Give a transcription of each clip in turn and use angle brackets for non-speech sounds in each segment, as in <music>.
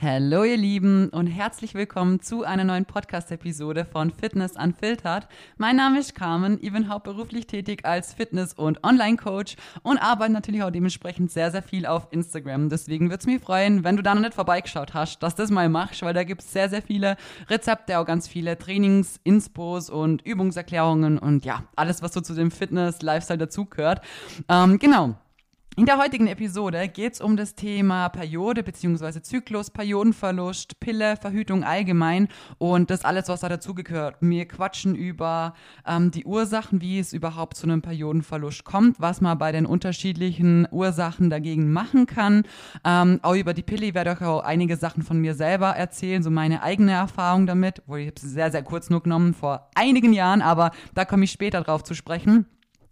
Hallo ihr Lieben und herzlich willkommen zu einer neuen Podcast-Episode von Fitness Unfiltered. Mein Name ist Carmen, ich bin hauptberuflich tätig als Fitness- und Online-Coach und arbeite natürlich auch dementsprechend sehr, sehr viel auf Instagram. Deswegen würde es mich freuen, wenn du da noch nicht vorbeigeschaut hast, dass du das mal machst, weil da gibt es sehr, sehr viele Rezepte, auch ganz viele Trainings, Inspos und Übungserklärungen und ja, alles, was so zu dem Fitness-Lifestyle dazugehört. Ähm, genau. In der heutigen Episode geht es um das Thema Periode bzw. Zyklus, Periodenverlust, Pille, Verhütung allgemein und das alles, was da dazugehört. Wir quatschen über ähm, die Ursachen, wie es überhaupt zu einem Periodenverlust kommt, was man bei den unterschiedlichen Ursachen dagegen machen kann. Ähm, auch über die Pille ich werde euch auch einige Sachen von mir selber erzählen, so meine eigene Erfahrung damit, wo ich habe sie sehr, sehr kurz nur genommen vor einigen Jahren, aber da komme ich später drauf zu sprechen.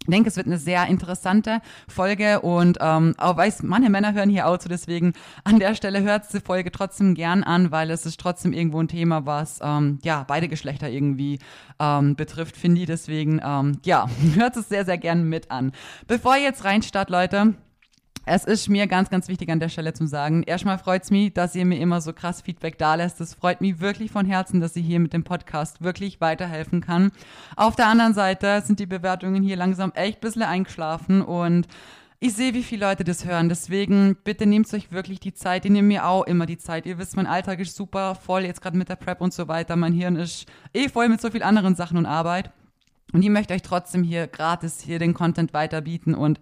Ich denke, es wird eine sehr interessante Folge und ähm, auch weiß, manche Männer hören hier auch zu, deswegen an der Stelle hört die Folge trotzdem gern an, weil es ist trotzdem irgendwo ein Thema, was ähm, ja beide Geschlechter irgendwie ähm, betrifft, finde ich. Deswegen ähm, ja, <laughs> hört es sehr, sehr gern mit an. Bevor ihr jetzt reinstartet, Leute, es ist mir ganz, ganz wichtig an der Stelle zu sagen. Erstmal freut es mich, dass ihr mir immer so krass Feedback da lässt. Es freut mich wirklich von Herzen, dass ich hier mit dem Podcast wirklich weiterhelfen kann. Auf der anderen Seite sind die Bewertungen hier langsam echt ein bisschen eingeschlafen und ich sehe, wie viele Leute das hören. Deswegen bitte nehmt euch wirklich die Zeit. Ihr nehmt mir auch immer die Zeit. Ihr wisst, mein Alltag ist super voll, jetzt gerade mit der Prep und so weiter. Mein Hirn ist eh voll mit so vielen anderen Sachen und Arbeit. Und ich möchte euch trotzdem hier gratis hier den Content weiterbieten und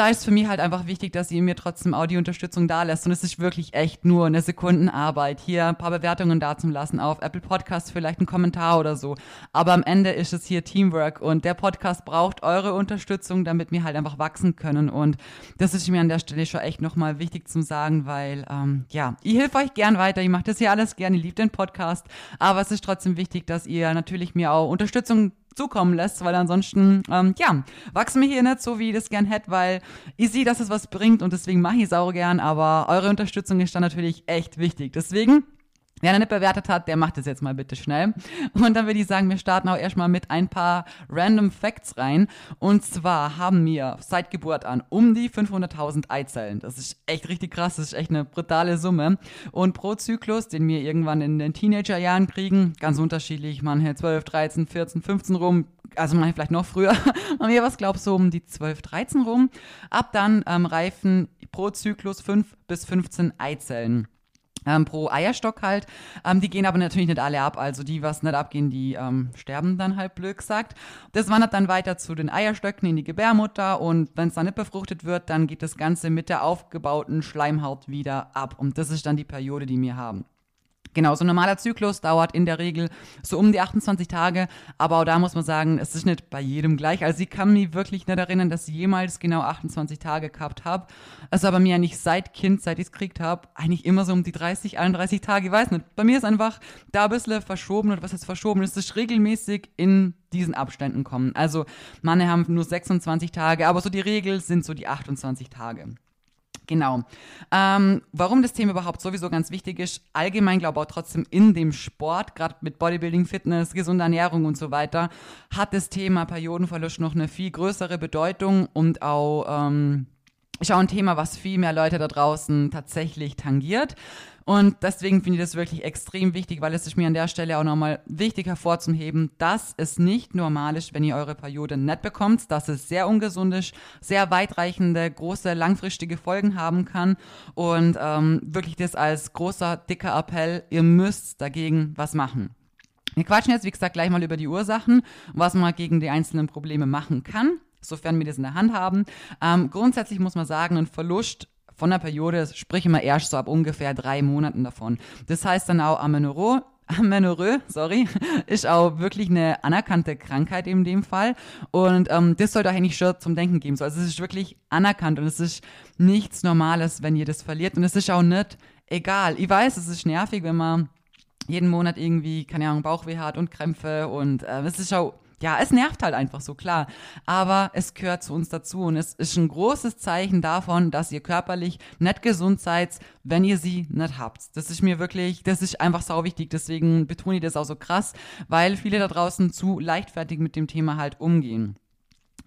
da ist für mich halt einfach wichtig, dass ihr mir trotzdem Audiounterstützung da lässt. Und es ist wirklich echt nur eine Sekundenarbeit, hier ein paar Bewertungen da zu lassen, auf Apple Podcasts vielleicht einen Kommentar oder so. Aber am Ende ist es hier Teamwork und der Podcast braucht eure Unterstützung, damit wir halt einfach wachsen können. Und das ist mir an der Stelle schon echt nochmal wichtig zu sagen, weil, ähm, ja, ich helfe euch gern weiter. Ich mache das hier alles gerne, ich liebe den Podcast. Aber es ist trotzdem wichtig, dass ihr natürlich mir auch Unterstützung zukommen lässt, weil ansonsten, ähm, ja, wachsen wir hier nicht so, wie ich das gern hätte, weil ich sehe, dass es was bringt und deswegen mache ich es auch gern, aber eure Unterstützung ist dann natürlich echt wichtig. Deswegen Wer noch nicht bewertet hat, der macht es jetzt mal bitte schnell. Und dann würde ich sagen, wir starten auch erstmal mit ein paar random Facts rein. Und zwar haben wir seit Geburt an um die 500.000 Eizellen. Das ist echt richtig krass, das ist echt eine brutale Summe. Und pro Zyklus, den wir irgendwann in den Teenagerjahren kriegen, ganz unterschiedlich, manche 12, 13, 14, 15 rum, also manche vielleicht noch früher, <laughs> man mir was glaubst so um die 12, 13 rum. Ab dann ähm, reifen pro Zyklus 5 bis 15 Eizellen ähm, pro Eierstock halt. Ähm, die gehen aber natürlich nicht alle ab. Also die, was nicht abgehen, die ähm, sterben dann halt blöd gesagt. Das wandert dann weiter zu den Eierstöcken in die Gebärmutter und wenn es dann nicht befruchtet wird, dann geht das Ganze mit der aufgebauten Schleimhaut wieder ab. Und das ist dann die Periode, die wir haben. Genau, so ein normaler Zyklus dauert in der Regel so um die 28 Tage, aber auch da muss man sagen, es ist nicht bei jedem gleich. Also ich kann mich wirklich nicht erinnern, dass ich jemals genau 28 Tage gehabt habe. Also aber mir eigentlich seit Kind, seit ich es gekriegt habe, eigentlich immer so um die 30, 31 Tage, ich weiß nicht. Bei mir ist einfach da ein bisschen verschoben oder was heißt verschoben, es ist regelmäßig in diesen Abständen kommen. Also manche haben nur 26 Tage, aber so die Regel sind so die 28 Tage. Genau. Ähm, warum das Thema überhaupt sowieso ganz wichtig ist, allgemein glaube ich auch trotzdem in dem Sport, gerade mit Bodybuilding, Fitness, gesunder Ernährung und so weiter, hat das Thema Periodenverlust noch eine viel größere Bedeutung und auch ähm, ist auch ein Thema, was viel mehr Leute da draußen tatsächlich tangiert. Und deswegen finde ich das wirklich extrem wichtig, weil es ist mir an der Stelle auch nochmal wichtig hervorzuheben, dass es nicht normal ist, wenn ihr eure Periode nicht bekommt, dass es sehr ungesund ist, sehr weitreichende, große, langfristige Folgen haben kann. Und ähm, wirklich das als großer, dicker Appell, ihr müsst dagegen was machen. Wir quatschen jetzt, wie gesagt, gleich mal über die Ursachen, was man gegen die einzelnen Probleme machen kann sofern wir das in der Hand haben. Ähm, grundsätzlich muss man sagen, ein Verlust von der Periode sprich immer erst so ab ungefähr drei Monaten davon. Das heißt dann auch Amenorrhoe, <laughs> Amenorrhoe, sorry, <laughs> ist auch wirklich eine anerkannte Krankheit in dem Fall. Und ähm, das sollte euch eigentlich schon zum Denken geben. So, also es ist wirklich anerkannt und es ist nichts Normales, wenn ihr das verliert. Und es ist auch nicht egal. Ich weiß, es ist nervig, wenn man jeden Monat irgendwie, keine Ahnung, Bauchweh hat und Krämpfe und äh, es ist auch ja, es nervt halt einfach so, klar. Aber es gehört zu uns dazu und es ist ein großes Zeichen davon, dass ihr körperlich nicht gesund seid, wenn ihr sie nicht habt. Das ist mir wirklich, das ist einfach sau wichtig. Deswegen betone ich das auch so krass, weil viele da draußen zu leichtfertig mit dem Thema halt umgehen.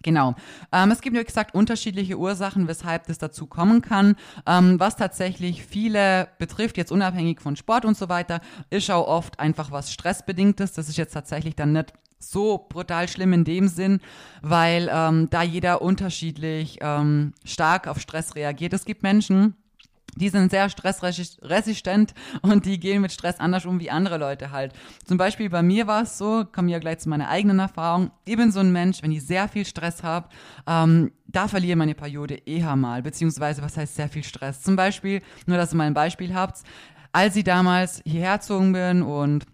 Genau. Ähm, es gibt, wie gesagt, unterschiedliche Ursachen, weshalb das dazu kommen kann. Ähm, was tatsächlich viele betrifft, jetzt unabhängig von Sport und so weiter, ist auch oft einfach was Stressbedingtes. Das ist jetzt tatsächlich dann nicht so brutal schlimm in dem Sinn, weil ähm, da jeder unterschiedlich ähm, stark auf Stress reagiert. Es gibt Menschen, die sind sehr stressresistent und die gehen mit Stress anders um wie andere Leute halt. Zum Beispiel bei mir war es so, komme ja gleich zu meiner eigenen Erfahrung. Ich bin so ein Mensch, wenn ich sehr viel Stress habe, ähm, da verliere meine Periode eher mal, beziehungsweise was heißt sehr viel Stress. Zum Beispiel, nur dass ihr mal ein Beispiel habt, als ich damals hierher gezogen bin und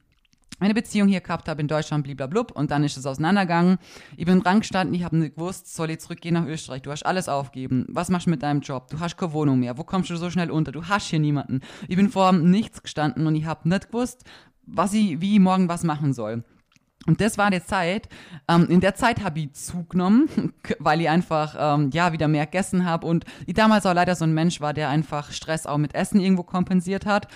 eine Beziehung hier gehabt habe in Deutschland, bliblablub, und dann ist es auseinandergegangen. Ich bin dran gestanden, ich habe nicht gewusst, soll ich zurückgehen nach Österreich? Du hast alles aufgeben. Was machst du mit deinem Job? Du hast keine Wohnung mehr. Wo kommst du so schnell unter? Du hast hier niemanden. Ich bin vor nichts gestanden und ich habe nicht gewusst, was ich, wie ich morgen was machen soll. Und das war die Zeit. Ähm, in der Zeit habe ich zugenommen, <laughs> weil ich einfach ähm, ja wieder mehr gegessen habe und ich damals auch leider so ein Mensch war, der einfach Stress auch mit Essen irgendwo kompensiert hat.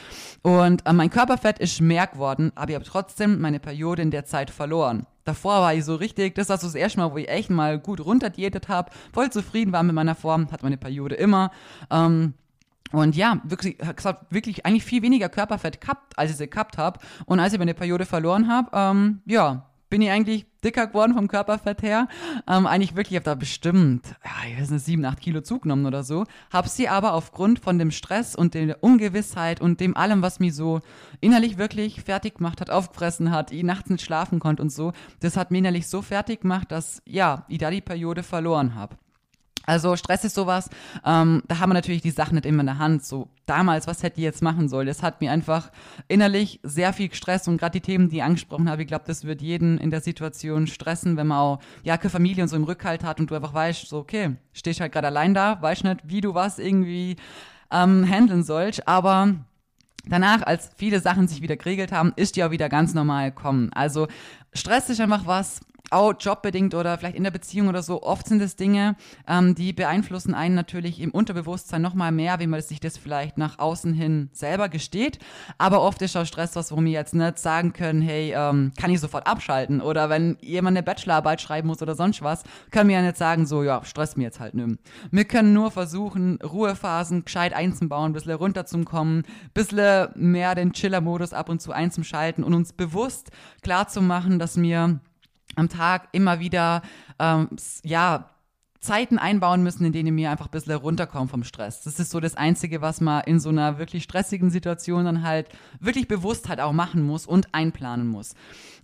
Und äh, mein Körperfett ist mehr geworden, aber ich habe trotzdem meine Periode in der Zeit verloren. Davor war ich so richtig, das war so das erste Mal, wo ich echt mal gut runterdiätet habe, voll zufrieden war mit meiner Form, hat meine Periode immer. Ähm, und ja, wirklich, gesagt, wirklich eigentlich viel weniger Körperfett gehabt, als ich sie gehabt habe. Und als ich meine Periode verloren habe, ähm, ja, bin ich eigentlich dicker geworden vom Körperfett her. Ähm, eigentlich wirklich, ich habe da bestimmt, ja, ich weiß nicht, sieben, acht Kilo zugenommen oder so. Habe sie aber aufgrund von dem Stress und der Ungewissheit und dem allem, was mich so innerlich wirklich fertig gemacht hat, aufgefressen hat, ich nachts nicht schlafen konnte und so, das hat mich innerlich so fertig gemacht, dass, ja, ich da die Periode verloren habe. Also Stress ist sowas, ähm, da haben wir natürlich die Sachen nicht immer in der Hand. So damals, was hätte ich jetzt machen sollen? Das hat mir einfach innerlich sehr viel gestresst und gerade die Themen, die ich angesprochen habe, ich glaube, das wird jeden in der Situation stressen, wenn man auch ja keine Familie und so im Rückhalt hat und du einfach weißt, so okay, stehst halt gerade allein da, weißt nicht, wie du was irgendwie ähm, handeln sollst, aber Danach, als viele Sachen sich wieder geregelt haben, ist auch wieder ganz normal kommen. Also Stress ist einfach was, auch jobbedingt oder vielleicht in der Beziehung oder so, oft sind es Dinge, ähm, die beeinflussen einen natürlich im Unterbewusstsein nochmal mehr, wie man sich das vielleicht nach außen hin selber gesteht. Aber oft ist auch Stress was, wo wir jetzt nicht sagen können, hey, ähm, kann ich sofort abschalten? Oder wenn jemand eine Bachelorarbeit schreiben muss oder sonst was, können wir ja nicht sagen, so, ja, stress mir jetzt halt nimm. Wir können nur versuchen, Ruhephasen gescheit einzubauen, ein bisschen runterzukommen, ein bisschen mehr den Chiller-Modus ab und zu einzuschalten und uns bewusst klarzumachen, dass wir am Tag immer wieder, ähm, ja, Zeiten einbauen müssen, in denen wir einfach ein bisschen runterkommen vom Stress. Das ist so das Einzige, was man in so einer wirklich stressigen Situation dann halt wirklich bewusst halt auch machen muss und einplanen muss.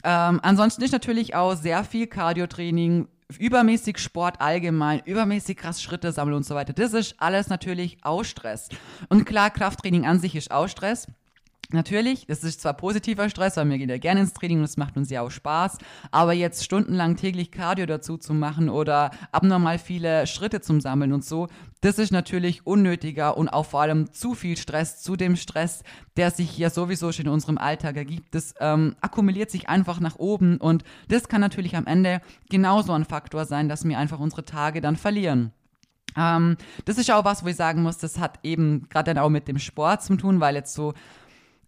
Ähm, ansonsten ist natürlich auch sehr viel Cardio-Training, übermäßig Sport allgemein, übermäßig krass Schritte sammeln und so weiter. Das ist alles natürlich auch Stress. Und klar, Krafttraining an sich ist auch Stress. Natürlich, das ist zwar positiver Stress, weil wir gehen ja gerne ins Training und es macht uns ja auch Spaß, aber jetzt stundenlang täglich Cardio dazu zu machen oder abnormal viele Schritte zum Sammeln und so, das ist natürlich unnötiger und auch vor allem zu viel Stress zu dem Stress, der sich ja sowieso schon in unserem Alltag ergibt. Das ähm, akkumuliert sich einfach nach oben und das kann natürlich am Ende genauso ein Faktor sein, dass wir einfach unsere Tage dann verlieren. Ähm, das ist auch was, wo ich sagen muss, das hat eben gerade dann auch mit dem Sport zu tun, weil jetzt so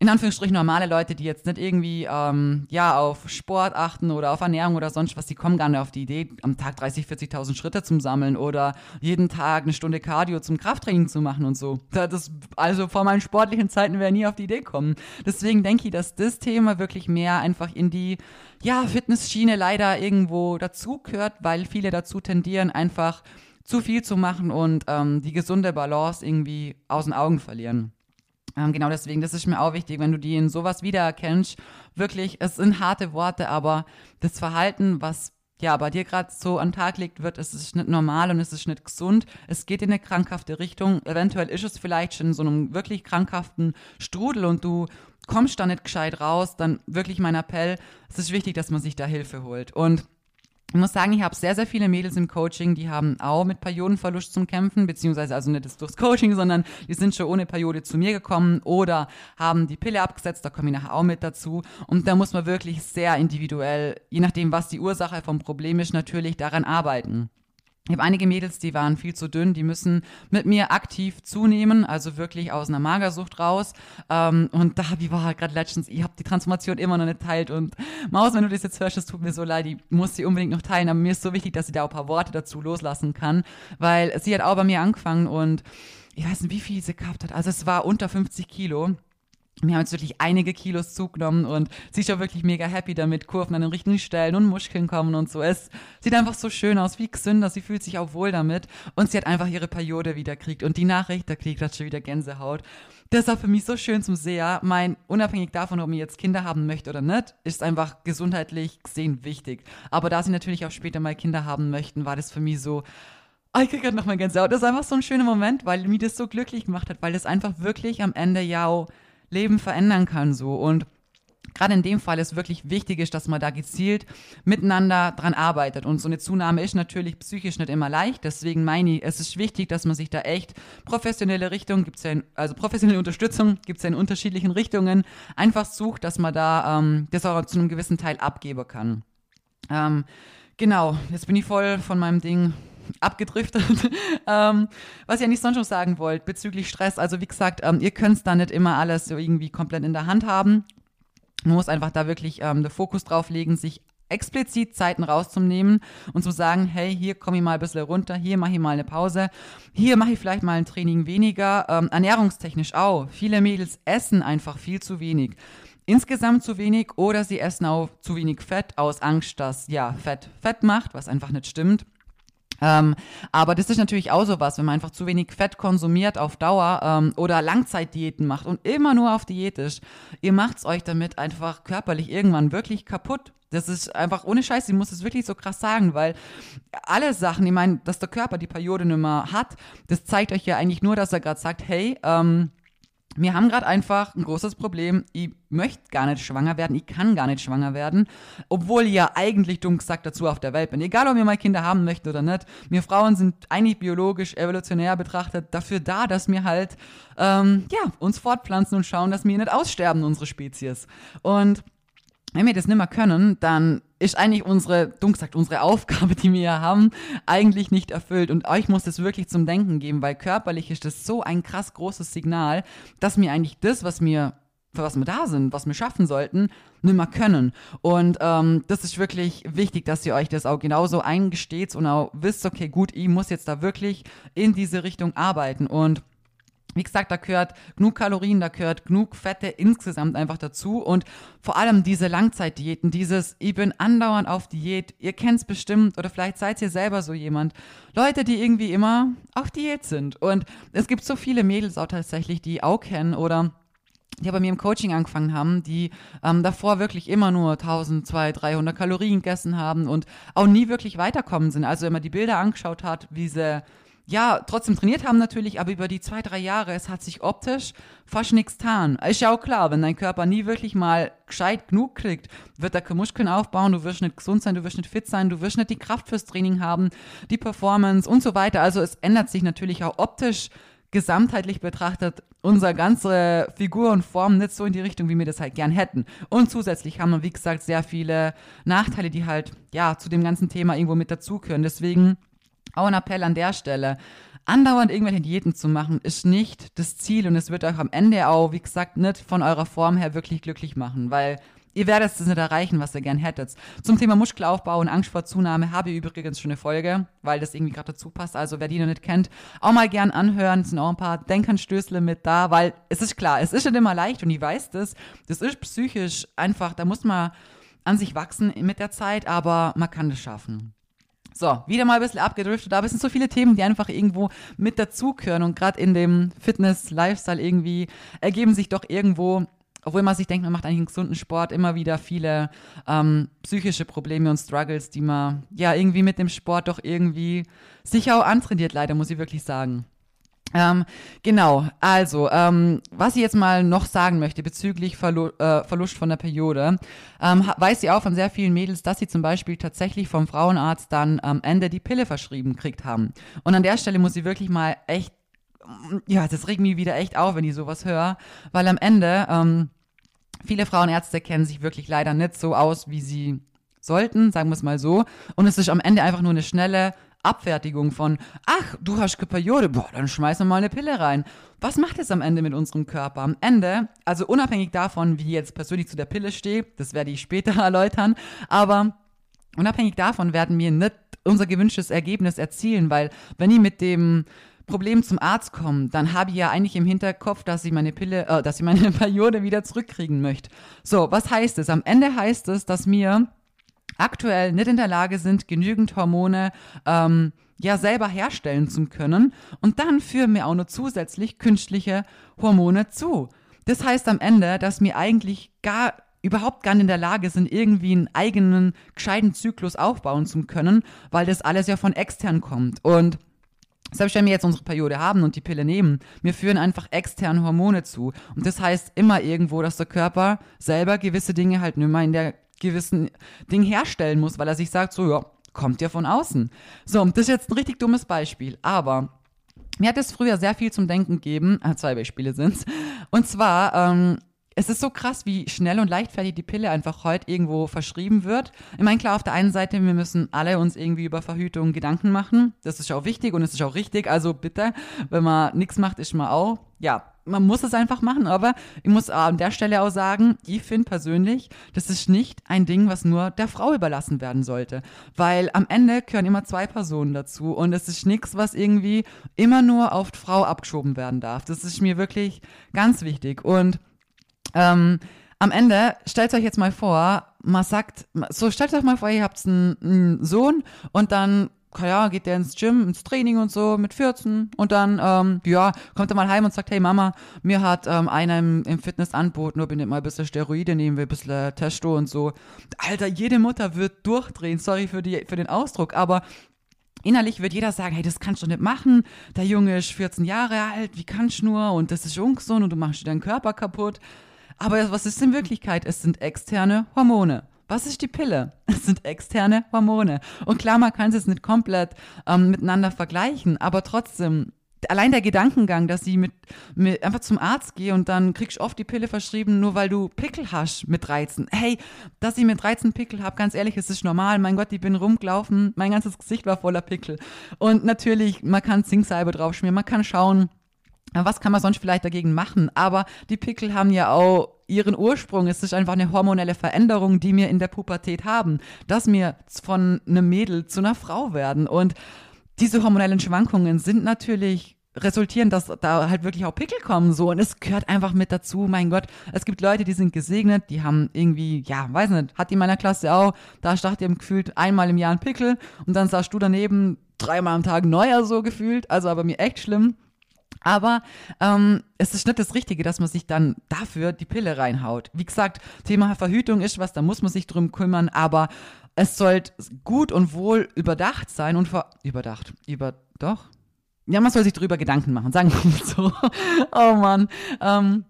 in Anführungsstrichen normale Leute, die jetzt nicht irgendwie ähm, ja auf Sport achten oder auf Ernährung oder sonst was, die kommen gar nicht auf die Idee, am Tag 30, 40.000 Schritte zum Sammeln oder jeden Tag eine Stunde Cardio zum Krafttraining zu machen und so. Das, also vor meinen sportlichen Zeiten wäre nie auf die Idee kommen. Deswegen denke ich, dass das Thema wirklich mehr einfach in die ja, Fitnessschiene leider irgendwo dazu gehört, weil viele dazu tendieren, einfach zu viel zu machen und ähm, die gesunde Balance irgendwie aus den Augen verlieren. Ähm, genau deswegen, das ist mir auch wichtig, wenn du die in sowas wiedererkennst. Wirklich, es sind harte Worte, aber das Verhalten, was ja bei dir gerade so an Tag legt wird, es ist nicht normal und es ist nicht gesund. Es geht in eine krankhafte Richtung. Eventuell ist es vielleicht schon in so einem wirklich krankhaften Strudel und du kommst da nicht gescheit raus. Dann wirklich mein Appell, es ist wichtig, dass man sich da Hilfe holt. Und ich muss sagen, ich habe sehr, sehr viele Mädels im Coaching, die haben auch mit Periodenverlust zum Kämpfen, beziehungsweise also nicht durchs Coaching, sondern die sind schon ohne Periode zu mir gekommen oder haben die Pille abgesetzt, da komme ich nachher auch mit dazu. Und da muss man wirklich sehr individuell, je nachdem, was die Ursache vom Problem ist, natürlich daran arbeiten. Ich habe einige Mädels, die waren viel zu dünn, die müssen mit mir aktiv zunehmen, also wirklich aus einer Magersucht raus. Ähm, und da wie war halt gerade letztens, ich habe die Transformation immer noch nicht teilt und Maus, wenn du das jetzt hörst, es tut mir so leid, ich muss sie unbedingt noch teilen, aber mir ist so wichtig, dass sie da auch ein paar Worte dazu loslassen kann, weil sie hat auch bei mir angefangen und ich weiß nicht, wie viel sie gehabt hat. Also es war unter 50 Kilo wir haben jetzt wirklich einige Kilos zugenommen und sie ist auch wirklich mega happy damit, Kurven an den richtigen Stellen und Muskeln kommen und so. Es sieht einfach so schön aus, wie gesünder, sie fühlt sich auch wohl damit und sie hat einfach ihre Periode wieder gekriegt und die Nachricht, da kriegt das schon wieder Gänsehaut. Das war für mich so schön zum Sehen. Mein, unabhängig davon, ob ich jetzt Kinder haben möchte oder nicht, ist einfach gesundheitlich gesehen wichtig. Aber da sie natürlich auch später mal Kinder haben möchten, war das für mich so, Oh, ich kriege gerade noch mal Gänsehaut. Das ist einfach so ein schöner Moment, weil mich das so glücklich gemacht hat, weil das einfach wirklich am Ende ja auch Leben verändern kann so und gerade in dem Fall ist wirklich wichtig ist, dass man da gezielt miteinander dran arbeitet. Und so eine Zunahme ist natürlich psychisch nicht immer leicht. Deswegen meine ich, es ist wichtig, dass man sich da echt professionelle Richtungen, gibt's ja in, also professionelle Unterstützung gibt es ja in unterschiedlichen Richtungen, einfach sucht, dass man da ähm, das auch zu einem gewissen Teil abgeben kann. Ähm, genau, jetzt bin ich voll von meinem Ding abgedriftet. <laughs> ähm, was ich eigentlich sonst noch sagen wollte bezüglich Stress. Also wie gesagt, ähm, ihr könnt da nicht immer alles so irgendwie komplett in der Hand haben. Man muss einfach da wirklich ähm, den Fokus drauf legen, sich explizit Zeiten rauszunehmen und zu sagen, hey, hier komme ich mal ein bisschen runter, hier mache ich mal eine Pause, hier mache ich vielleicht mal ein Training weniger. Ähm, ernährungstechnisch auch. Viele Mädels essen einfach viel zu wenig. Insgesamt zu wenig oder sie essen auch zu wenig Fett aus Angst, dass ja Fett Fett macht, was einfach nicht stimmt. Ähm, aber das ist natürlich auch so was, wenn man einfach zu wenig Fett konsumiert auf Dauer ähm, oder Langzeitdiäten macht und immer nur auf Diät ist. Ihr macht es euch damit einfach körperlich irgendwann wirklich kaputt. Das ist einfach ohne Scheiß, ich muss es wirklich so krass sagen, weil alle Sachen, ich meine, dass der Körper die Periode nicht mehr hat, das zeigt euch ja eigentlich nur, dass er gerade sagt, hey, ähm, wir haben gerade einfach ein großes Problem. Ich möchte gar nicht schwanger werden, ich kann gar nicht schwanger werden, obwohl ich ja eigentlich dumm gesagt dazu auf der Welt bin. Egal, ob ihr mal Kinder haben möchtet oder nicht. Wir Frauen sind eigentlich biologisch, evolutionär betrachtet dafür da, dass wir halt ähm, ja, uns fortpflanzen und schauen, dass wir nicht aussterben, unsere Spezies. Und wenn wir das nicht mehr können, dann ist eigentlich unsere, dumm gesagt, unsere Aufgabe, die wir hier haben, eigentlich nicht erfüllt. Und euch muss das wirklich zum Denken geben, weil körperlich ist das so ein krass großes Signal, dass mir eigentlich das, was wir für was wir da sind, was wir schaffen sollten, nicht mehr können. Und ähm, das ist wirklich wichtig, dass ihr euch das auch genauso eingesteht und auch wisst, okay, gut, ich muss jetzt da wirklich in diese Richtung arbeiten. Und wie gesagt, da gehört genug Kalorien, da gehört genug Fette insgesamt einfach dazu und vor allem diese Langzeitdiäten, dieses ich bin andauernd auf Diät, ihr kennt es bestimmt oder vielleicht seid ihr selber so jemand. Leute, die irgendwie immer auf Diät sind und es gibt so viele Mädels auch tatsächlich, die auch kennen oder die bei mir im Coaching angefangen haben, die ähm, davor wirklich immer nur 1000, 200, 300 Kalorien gegessen haben und auch nie wirklich weiterkommen sind. Also wenn man die Bilder angeschaut hat, wie sie ja, trotzdem trainiert haben natürlich, aber über die zwei, drei Jahre, es hat sich optisch fast nichts getan. Ist ja auch klar, wenn dein Körper nie wirklich mal gescheit genug kriegt, wird er keine Muskeln aufbauen, du wirst nicht gesund sein, du wirst nicht fit sein, du wirst nicht die Kraft fürs Training haben, die Performance und so weiter. Also es ändert sich natürlich auch optisch gesamtheitlich betrachtet unsere ganze Figur und Form nicht so in die Richtung, wie wir das halt gern hätten. Und zusätzlich haben wir, wie gesagt, sehr viele Nachteile, die halt, ja, zu dem ganzen Thema irgendwo mit dazugehören. Deswegen auch ein Appell an der Stelle. Andauernd irgendwelche Diäten zu machen, ist nicht das Ziel und es wird euch am Ende auch, wie gesagt, nicht von eurer Form her wirklich glücklich machen, weil ihr werdet es nicht erreichen, was ihr gern hättet. Zum Thema Muskelaufbau und Angst vor Zunahme habe ich übrigens schon eine Folge, weil das irgendwie gerade dazu passt. Also wer die noch nicht kennt, auch mal gern anhören. Es sind auch ein paar Denkanstößle mit da, weil es ist klar, es ist nicht immer leicht und ich weiß das. Das ist psychisch einfach, da muss man an sich wachsen mit der Zeit, aber man kann das schaffen. So, wieder mal ein bisschen abgedriftet, aber es sind so viele Themen, die einfach irgendwo mit dazugehören und gerade in dem Fitness-Lifestyle irgendwie ergeben sich doch irgendwo, obwohl man sich denkt, man macht eigentlich einen gesunden Sport, immer wieder viele ähm, psychische Probleme und Struggles, die man ja irgendwie mit dem Sport doch irgendwie sich auch antrainiert, leider, muss ich wirklich sagen. Ähm, genau, also, ähm, was ich jetzt mal noch sagen möchte bezüglich Verlu äh, Verlust von der Periode, ähm, weiß sie auch von sehr vielen Mädels, dass sie zum Beispiel tatsächlich vom Frauenarzt dann am Ende die Pille verschrieben gekriegt haben. Und an der Stelle muss ich wirklich mal echt, ja, das regt mich wieder echt auf, wenn ich sowas höre, weil am Ende, ähm, viele Frauenärzte kennen sich wirklich leider nicht so aus, wie sie sollten, sagen wir es mal so. Und es ist am Ende einfach nur eine schnelle, Abfertigung von, ach, du hast keine Periode, boah, dann schmeiß mal eine Pille rein. Was macht es am Ende mit unserem Körper? Am Ende, also unabhängig davon, wie ich jetzt persönlich zu der Pille stehe, das werde ich später <laughs> erläutern, aber unabhängig davon werden wir nicht unser gewünschtes Ergebnis erzielen, weil wenn ich mit dem Problem zum Arzt komme, dann habe ich ja eigentlich im Hinterkopf, dass ich meine Pille, äh, dass ich meine <laughs> Periode wieder zurückkriegen möchte. So, was heißt es? Am Ende heißt es, dass mir aktuell nicht in der Lage sind, genügend Hormone ähm, ja selber herstellen zu können. Und dann führen mir auch noch zusätzlich künstliche Hormone zu. Das heißt am Ende, dass mir eigentlich gar überhaupt gar nicht in der Lage sind, irgendwie einen eigenen gescheiten Zyklus aufbauen zu können, weil das alles ja von extern kommt. Und selbst wenn wir jetzt unsere Periode haben und die Pille nehmen, wir führen einfach externe Hormone zu. Und das heißt immer irgendwo, dass der Körper selber gewisse Dinge halt nicht mehr in der gewissen Ding herstellen muss, weil er sich sagt, so, ja, kommt ja von außen. So, das ist jetzt ein richtig dummes Beispiel, aber mir hat es früher sehr viel zum Denken gegeben, äh, zwei Beispiele sind's. Und zwar, ähm, es ist so krass, wie schnell und leichtfertig die Pille einfach heute irgendwo verschrieben wird. Ich meine, klar, auf der einen Seite, wir müssen alle uns irgendwie über Verhütung Gedanken machen. Das ist auch wichtig und es ist auch richtig. Also bitte, wenn man nichts macht, ist man auch, ja, man muss es einfach machen, aber ich muss an der Stelle auch sagen, ich finde persönlich, das ist nicht ein Ding, was nur der Frau überlassen werden sollte. Weil am Ende gehören immer zwei Personen dazu und es ist nichts, was irgendwie immer nur auf die Frau abgeschoben werden darf. Das ist mir wirklich ganz wichtig. Und ähm, am Ende, stellt euch jetzt mal vor, man sagt, so stellt euch mal vor, ihr habt einen, einen Sohn und dann ja, geht der ins Gym, ins Training und so mit 14 und dann, ähm, ja, kommt er mal heim und sagt, hey Mama, mir hat ähm, einer im, im Fitness angeboten, ob ich nicht mal ein bisschen Steroide nehmen will, ein bisschen Testo und so. Alter, jede Mutter wird durchdrehen, sorry für, die, für den Ausdruck, aber Innerlich wird jeder sagen, hey, das kannst du nicht machen. Der Junge ist 14 Jahre alt, wie kannst du nur? Und das ist ungesund und du machst dir deinen Körper kaputt. Aber was ist in Wirklichkeit? Es sind externe Hormone. Was ist die Pille? Es sind externe Hormone. Und klar, man kann es jetzt nicht komplett ähm, miteinander vergleichen, aber trotzdem, allein der Gedankengang, dass ich mit, mit einfach zum Arzt gehe und dann kriegst du oft die Pille verschrieben, nur weil du Pickel hast mit 13. Hey, dass ich mit 13 Pickel habe, ganz ehrlich, es ist normal. Mein Gott, ich bin rumgelaufen, mein ganzes Gesicht war voller Pickel. Und natürlich, man kann Zinksalbe draufschmieren, man kann schauen, was kann man sonst vielleicht dagegen machen? Aber die Pickel haben ja auch ihren Ursprung. Es ist einfach eine hormonelle Veränderung, die wir in der Pubertät haben, dass wir von einem Mädel zu einer Frau werden. Und diese hormonellen Schwankungen sind natürlich resultieren, dass da halt wirklich auch Pickel kommen so und es gehört einfach mit dazu. Mein Gott, es gibt Leute, die sind gesegnet, die haben irgendwie, ja, weiß nicht, hat die in meiner Klasse auch, da startet ihr gefühlt einmal im Jahr ein Pickel und dann saßt du daneben dreimal am Tag neuer so gefühlt, also aber mir echt schlimm. Aber ähm, es ist nicht das Richtige, dass man sich dann dafür die Pille reinhaut. Wie gesagt, Thema Verhütung ist was, da muss man sich drum kümmern, aber es sollte gut und wohl überdacht sein und vor überdacht, über doch. Ja, man soll sich darüber Gedanken machen, sagen wir mal so. <laughs> oh Mann. Ähm,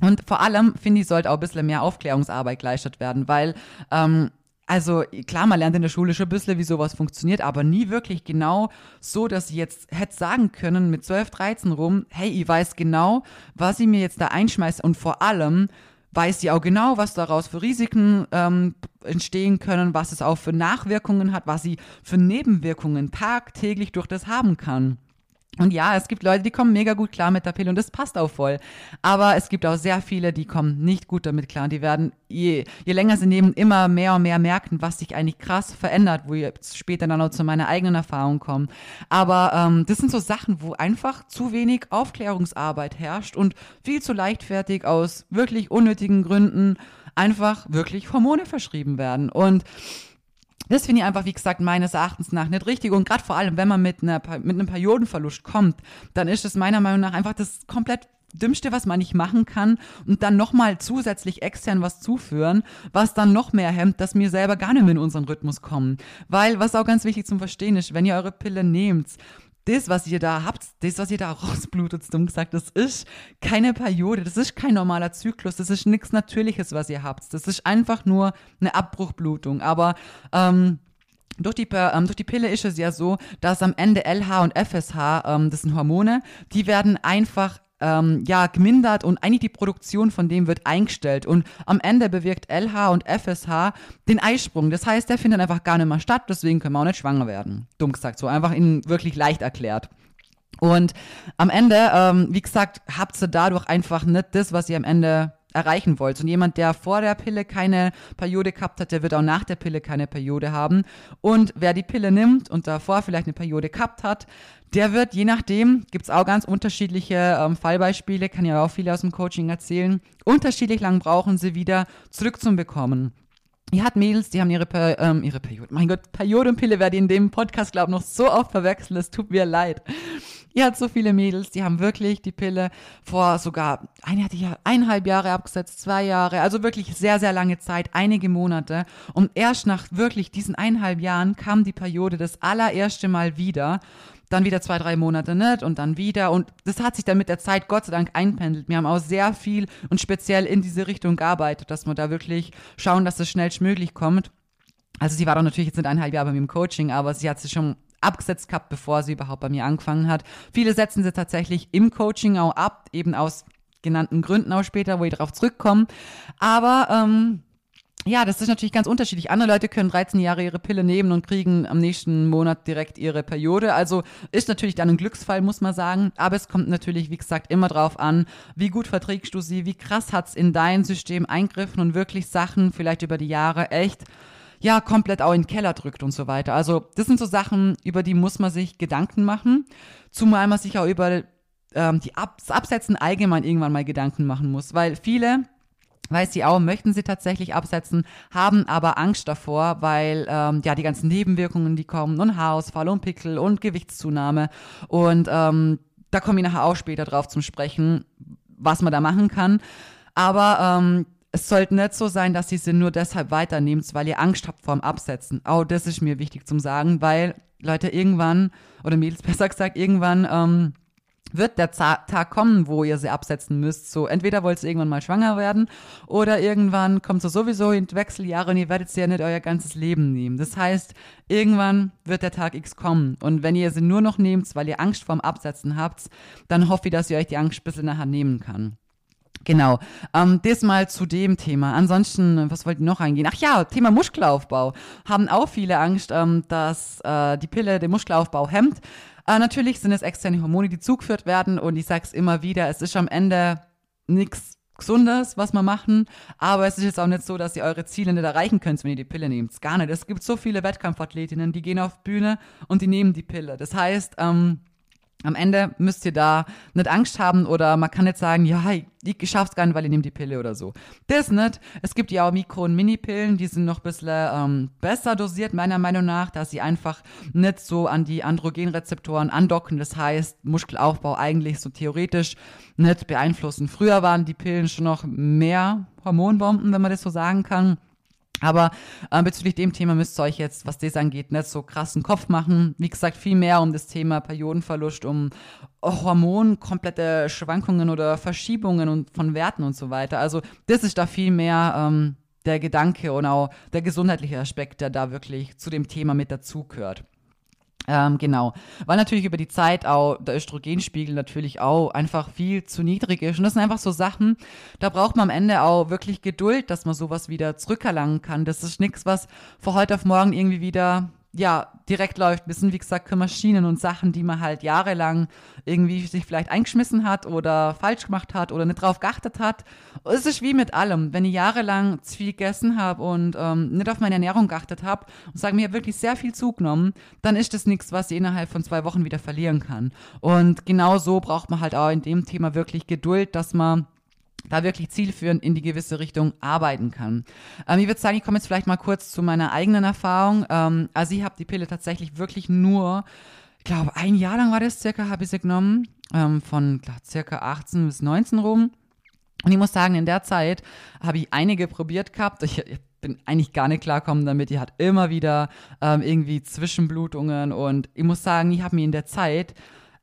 und vor allem, finde ich, sollte auch ein bisschen mehr Aufklärungsarbeit geleistet werden, weil ähm, also klar, man lernt in der Schule schon ein bisschen, wie sowas funktioniert, aber nie wirklich genau so, dass ich jetzt hätte sagen können mit 12, 13 rum, hey, ich weiß genau, was ich mir jetzt da einschmeiße und vor allem weiß sie auch genau, was daraus für Risiken ähm, entstehen können, was es auch für Nachwirkungen hat, was sie für Nebenwirkungen tagtäglich durch das haben kann. Und ja, es gibt Leute, die kommen mega gut klar mit der Pille und das passt auch voll. Aber es gibt auch sehr viele, die kommen nicht gut damit klar. Und die werden, je, je länger sie nehmen, immer mehr und mehr merken, was sich eigentlich krass verändert, wo ich später dann auch zu meiner eigenen Erfahrung komme. Aber ähm, das sind so Sachen, wo einfach zu wenig Aufklärungsarbeit herrscht und viel zu leichtfertig aus wirklich unnötigen Gründen einfach wirklich Hormone verschrieben werden. Und das finde ich einfach, wie gesagt, meines Erachtens nach nicht richtig. Und gerade vor allem, wenn man mit, einer, mit einem Periodenverlust kommt, dann ist es meiner Meinung nach einfach das komplett Dümmste, was man nicht machen kann und dann nochmal zusätzlich extern was zuführen, was dann noch mehr hemmt, dass wir selber gar nicht mehr in unseren Rhythmus kommen. Weil, was auch ganz wichtig zum Verstehen ist, wenn ihr eure Pille nehmt, das, was ihr da habt, das, was ihr da <laughs> rausblutet, dumm gesagt, das ist keine Periode, das ist kein normaler Zyklus, das ist nichts Natürliches, was ihr habt. Das ist einfach nur eine Abbruchblutung. Aber ähm, durch die, ähm, durch die Pille ist es ja so, dass am Ende LH und FSH, ähm, das sind Hormone, die werden einfach ähm, ja, gemindert und eigentlich die Produktion von dem wird eingestellt. Und am Ende bewirkt LH und FSH den Eisprung. Das heißt, der findet einfach gar nicht mehr statt, deswegen können wir auch nicht schwanger werden. Dumm gesagt, so einfach in wirklich leicht erklärt. Und am Ende, ähm, wie gesagt, habt ihr dadurch einfach nicht das, was ihr am Ende erreichen wollt. Und jemand, der vor der Pille keine Periode gehabt hat, der wird auch nach der Pille keine Periode haben. Und wer die Pille nimmt und davor vielleicht eine Periode gehabt hat, der wird, je nachdem, gibt es auch ganz unterschiedliche ähm, Fallbeispiele, kann ja auch viele aus dem Coaching erzählen, unterschiedlich lang brauchen sie wieder zurück zum Bekommen. Ihr hat Mädels, die haben ihre, ähm, ihre Periode, mein Gott, Periodenpille werde ich in dem Podcast, glaube ich, noch so oft verwechseln, es tut mir leid. Ihr hat so viele Mädels, die haben wirklich die Pille vor sogar, eine hatte ja eineinhalb Jahre abgesetzt, zwei Jahre, also wirklich sehr, sehr lange Zeit, einige Monate. Und erst nach wirklich diesen eineinhalb Jahren kam die Periode das allererste Mal wieder dann wieder zwei, drei Monate nicht und dann wieder. Und das hat sich dann mit der Zeit Gott sei Dank einpendelt. Wir haben auch sehr viel und speziell in diese Richtung gearbeitet, dass wir da wirklich schauen, dass es schnellstmöglich kommt. Also sie war doch natürlich jetzt nicht eineinhalb Jahre bei mir im Coaching, aber sie hat sich schon abgesetzt gehabt, bevor sie überhaupt bei mir angefangen hat. Viele setzen sie tatsächlich im Coaching auch ab, eben aus genannten Gründen auch später, wo ich darauf zurückkomme. Aber ähm, ja, das ist natürlich ganz unterschiedlich. Andere Leute können 13 Jahre ihre Pille nehmen und kriegen am nächsten Monat direkt ihre Periode. Also ist natürlich dann ein Glücksfall, muss man sagen. Aber es kommt natürlich, wie gesagt, immer drauf an, wie gut verträgst du sie, wie krass hat's in dein System eingriffen und wirklich Sachen vielleicht über die Jahre echt ja, komplett auch in den Keller drückt und so weiter. Also, das sind so Sachen, über die muss man sich Gedanken machen. Zumal man sich auch über ähm, die Ab das Absetzen allgemein irgendwann mal Gedanken machen muss. Weil viele, weiß sie auch, möchten sie tatsächlich absetzen, haben aber Angst davor, weil ähm, ja die ganzen Nebenwirkungen, die kommen und Haarausfall und Pickel und Gewichtszunahme und ähm, da komme ich nachher auch später drauf zum Sprechen, was man da machen kann. Aber ähm, es sollte nicht so sein, dass ihr sie nur deshalb weiternehmt, weil ihr Angst habt vorm Absetzen. Auch das ist mir wichtig zum Sagen, weil Leute irgendwann, oder Mädels <laughs> besser gesagt, irgendwann ähm, wird der Tag kommen, wo ihr sie absetzen müsst. So, entweder wollt ihr irgendwann mal schwanger werden oder irgendwann kommt so sowieso in Wechseljahre und ihr werdet sie ja nicht euer ganzes Leben nehmen. Das heißt, irgendwann wird der Tag X kommen. Und wenn ihr sie nur noch nehmt, weil ihr Angst vorm Absetzen habt, dann hoffe ich, dass ihr euch die Angst ein bisschen nachher nehmen kann. Genau. Ähm, das mal zu dem Thema. Ansonsten, was wollt ihr noch eingehen? Ach ja, Thema Muskelaufbau. Haben auch viele Angst, ähm, dass äh, die Pille den Muskelaufbau hemmt. Äh, natürlich sind es externe Hormone, die zugeführt werden und ich sag's immer wieder, es ist am Ende nichts Gesundes, was wir machen, aber es ist jetzt auch nicht so, dass ihr eure Ziele nicht erreichen könnt, wenn ihr die Pille nehmt. Gar nicht. Es gibt so viele Wettkampfathletinnen, die gehen auf Bühne und die nehmen die Pille. Das heißt, ähm, am Ende müsst ihr da nicht Angst haben oder man kann nicht sagen, ja, ich schaff's gar nicht, weil ich nehme die Pille oder so. Das nicht. Es gibt ja auch Mikro- und Mini-Pillen, die sind noch ein bisschen ähm, besser dosiert, meiner Meinung nach, dass sie einfach nicht so an die Androgenrezeptoren andocken. Das heißt, Muskelaufbau eigentlich so theoretisch nicht beeinflussen. Früher waren die Pillen schon noch mehr Hormonbomben, wenn man das so sagen kann. Aber äh, bezüglich dem Thema müsst ihr euch jetzt, was das angeht, nicht so krassen Kopf machen. Wie gesagt, viel mehr um das Thema Periodenverlust, um Hormon, komplette Schwankungen oder Verschiebungen und von Werten und so weiter. Also das ist da viel mehr ähm, der Gedanke und auch der gesundheitliche Aspekt, der da wirklich zu dem Thema mit dazugehört. Ähm, genau, weil natürlich über die Zeit auch der Östrogenspiegel natürlich auch einfach viel zu niedrig ist. Und das sind einfach so Sachen, da braucht man am Ende auch wirklich Geduld, dass man sowas wieder zurückerlangen kann. Das ist nichts, was von heute auf morgen irgendwie wieder ja, direkt läuft. Das sind, wie gesagt, Maschinen und Sachen, die man halt jahrelang irgendwie sich vielleicht eingeschmissen hat oder falsch gemacht hat oder nicht drauf geachtet hat. Es ist wie mit allem. Wenn ich jahrelang zu viel gegessen habe und ähm, nicht auf meine Ernährung geachtet habe und sage mir wirklich sehr viel zugenommen, dann ist das nichts, was ich innerhalb von zwei Wochen wieder verlieren kann. Und genau so braucht man halt auch in dem Thema wirklich Geduld, dass man da wirklich zielführend in die gewisse Richtung arbeiten kann. Ähm, ich würde sagen, ich komme jetzt vielleicht mal kurz zu meiner eigenen Erfahrung. Ähm, also ich habe die Pille tatsächlich wirklich nur, ich glaube, ein Jahr lang war das circa, habe ich sie genommen, ähm, von klar, circa 18 bis 19 rum. Und ich muss sagen, in der Zeit habe ich einige probiert gehabt. Ich, ich bin eigentlich gar nicht klarkommen damit. Die hat immer wieder ähm, irgendwie Zwischenblutungen und ich muss sagen, ich habe mir in der Zeit,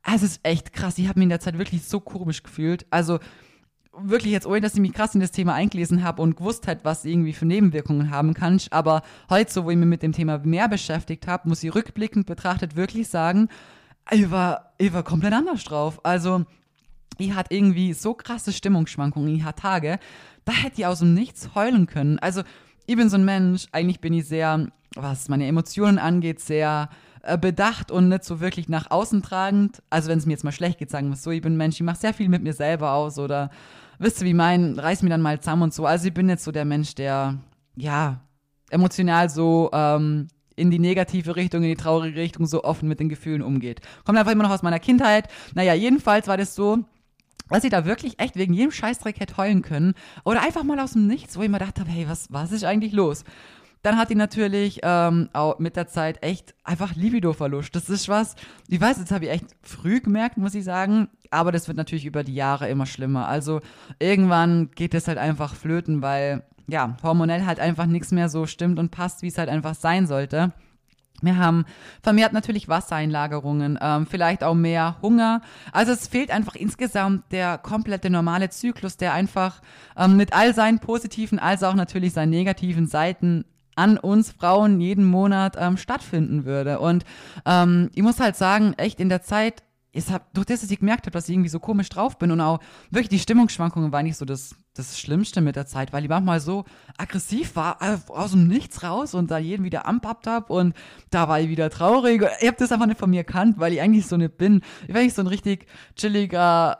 es ist echt krass, ich habe mir in der Zeit wirklich so komisch gefühlt. Also wirklich jetzt, ohne dass ich mich krass in das Thema eingelesen habe und gewusst hat, was irgendwie für Nebenwirkungen haben kann. Aber heute, so wo ich mich mit dem Thema mehr beschäftigt habe, muss ich rückblickend betrachtet wirklich sagen, ich war, ich war komplett anders drauf. Also die hat irgendwie so krasse Stimmungsschwankungen, die hat Tage, da hätte die aus dem Nichts heulen können. Also ich bin so ein Mensch, eigentlich bin ich sehr, was meine Emotionen angeht, sehr äh, bedacht und nicht so wirklich nach außen tragend. Also wenn es mir jetzt mal schlecht geht, sagen wir so, ich bin ein Mensch, ich mache sehr viel mit mir selber aus oder wisst ihr, wie mein, reiß mir dann mal zusammen und so. Also ich bin jetzt so der Mensch, der, ja, emotional so ähm, in die negative Richtung, in die traurige Richtung so offen mit den Gefühlen umgeht. Kommt einfach immer noch aus meiner Kindheit. Naja, jedenfalls war das so, dass ich da wirklich echt wegen jedem Scheißdreck hätte heulen können. Oder einfach mal aus dem Nichts, wo ich mir dachte, hey, was, was ist eigentlich los? Dann hat die natürlich ähm, auch mit der Zeit echt einfach Libido verlust. Das ist was, ich weiß, jetzt habe ich echt früh gemerkt, muss ich sagen. Aber das wird natürlich über die Jahre immer schlimmer. Also irgendwann geht es halt einfach flöten, weil ja, hormonell halt einfach nichts mehr so stimmt und passt, wie es halt einfach sein sollte. Wir haben vermehrt natürlich Wassereinlagerungen, ähm, vielleicht auch mehr Hunger. Also es fehlt einfach insgesamt der komplette normale Zyklus, der einfach ähm, mit all seinen positiven als auch natürlich seinen negativen Seiten an uns Frauen jeden Monat ähm, stattfinden würde. Und ähm, ich muss halt sagen, echt in der Zeit, ich hab, durch das, dass ich gemerkt habe, dass ich irgendwie so komisch drauf bin und auch wirklich die Stimmungsschwankungen waren nicht so das das Schlimmste mit der Zeit, weil ich manchmal so aggressiv war, äh, aus dem Nichts raus und da jeden wieder anpappt hab und da war ich wieder traurig. Ich hab das einfach nicht von mir erkannt, weil ich eigentlich so nicht bin. Ich bin eigentlich so ein richtig chilliger,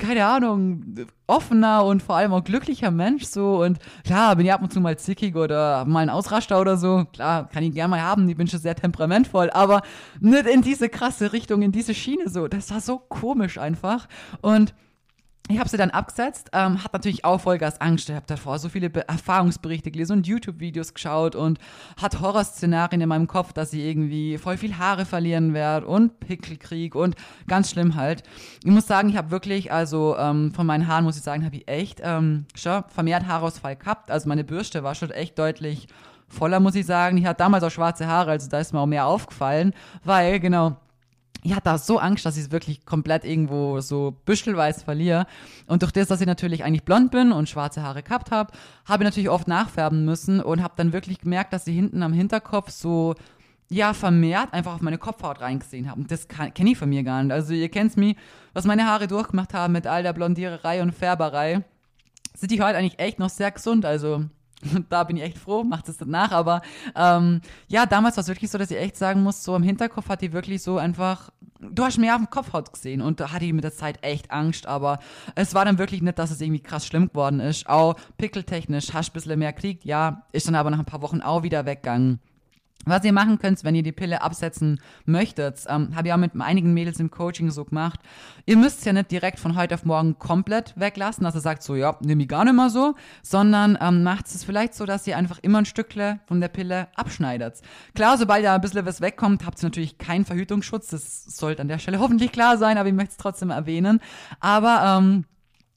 keine Ahnung, offener und vor allem auch glücklicher Mensch so und klar, bin ich ab und zu mal zickig oder mal einen Ausraster oder so. Klar, kann ich gerne mal haben, ich bin schon sehr temperamentvoll, aber nicht in diese krasse Richtung, in diese Schiene so. Das war so komisch einfach und ich habe sie dann abgesetzt, ähm, hat natürlich auch Vollgas Angst gehabt davor, so viele Be Erfahrungsberichte gelesen und YouTube-Videos geschaut und hat Horrorszenarien in meinem Kopf, dass ich irgendwie voll viel Haare verlieren werde und Pickelkrieg und ganz schlimm halt. Ich muss sagen, ich habe wirklich, also ähm, von meinen Haaren muss ich sagen, habe ich echt ähm, schon vermehrt Haarausfall gehabt. Also meine Bürste war schon echt deutlich voller, muss ich sagen. Ich hatte damals auch schwarze Haare, also da ist mir auch mehr aufgefallen, weil, genau, ich hatte da so Angst, dass ich es wirklich komplett irgendwo so büschelweiß verliere. Und durch das, dass ich natürlich eigentlich blond bin und schwarze Haare gehabt habe, habe ich natürlich oft nachfärben müssen und habe dann wirklich gemerkt, dass ich hinten am Hinterkopf so ja, vermehrt einfach auf meine Kopfhaut reingesehen habe. Und das kenne ich von mir gar nicht. Also ihr kennt mich, was meine Haare durchgemacht haben mit all der Blondiererei und Färberei, sind die heute eigentlich echt noch sehr gesund. Also <laughs> da bin ich echt froh, macht es danach. Aber ähm, ja, damals war es wirklich so, dass ich echt sagen muss, so im Hinterkopf hat die wirklich so einfach, du hast mehr auf dem Kopfhaut gesehen und da hatte ich mit der Zeit echt Angst. Aber es war dann wirklich nicht, dass es irgendwie krass schlimm geworden ist. Auch pickeltechnisch, hast ein bisschen mehr kriegt, ja, ist dann aber nach ein paar Wochen auch wieder weggegangen. Was ihr machen könnt, wenn ihr die Pille absetzen möchtet, ähm, habe ich auch mit einigen Mädels im Coaching so gemacht. Ihr müsst es ja nicht direkt von heute auf morgen komplett weglassen, dass ihr sagt so, ja, nehme ich gar nicht mehr so, sondern ähm, macht es vielleicht so, dass ihr einfach immer ein Stückle von der Pille abschneidet. Klar, sobald da ein bisschen was wegkommt, habt ihr natürlich keinen Verhütungsschutz. Das sollte an der Stelle <laughs> hoffentlich klar sein, aber ich möchte es trotzdem erwähnen. Aber ähm,